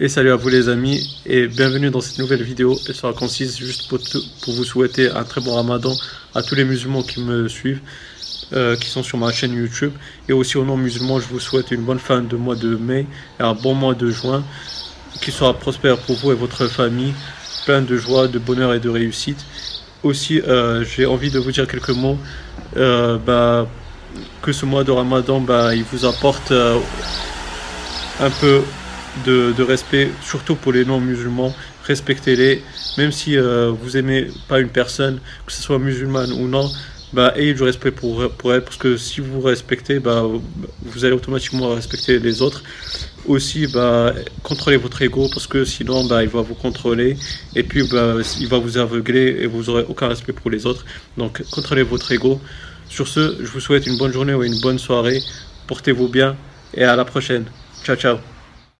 Et salut à vous les amis et bienvenue dans cette nouvelle vidéo. Elle sera concise juste pour, pour vous souhaiter un très bon ramadan à tous les musulmans qui me suivent, euh, qui sont sur ma chaîne YouTube. Et aussi aux non-musulmans, je vous souhaite une bonne fin de mois de mai et un bon mois de juin qui sera prospère pour vous et votre famille, plein de joie, de bonheur et de réussite. Aussi, euh, j'ai envie de vous dire quelques mots. Euh, bah, que ce mois de ramadan, bah, il vous apporte un peu de, respect, surtout pour les non-musulmans. Respectez-les, même si euh, vous aimez pas une personne, que ce soit musulmane ou non, bah, ayez du respect pour, pour elle, parce que si vous respectez, bah, vous allez automatiquement respecter les autres. Aussi, bah, contrôlez votre ego, parce que sinon, bah, il va vous contrôler, et puis bah, il va vous aveugler, et vous aurez aucun respect pour les autres. Donc, contrôlez votre ego. Sur ce, je vous souhaite une bonne journée ou une bonne soirée. Portez-vous bien, et à la prochaine. Ciao, ciao.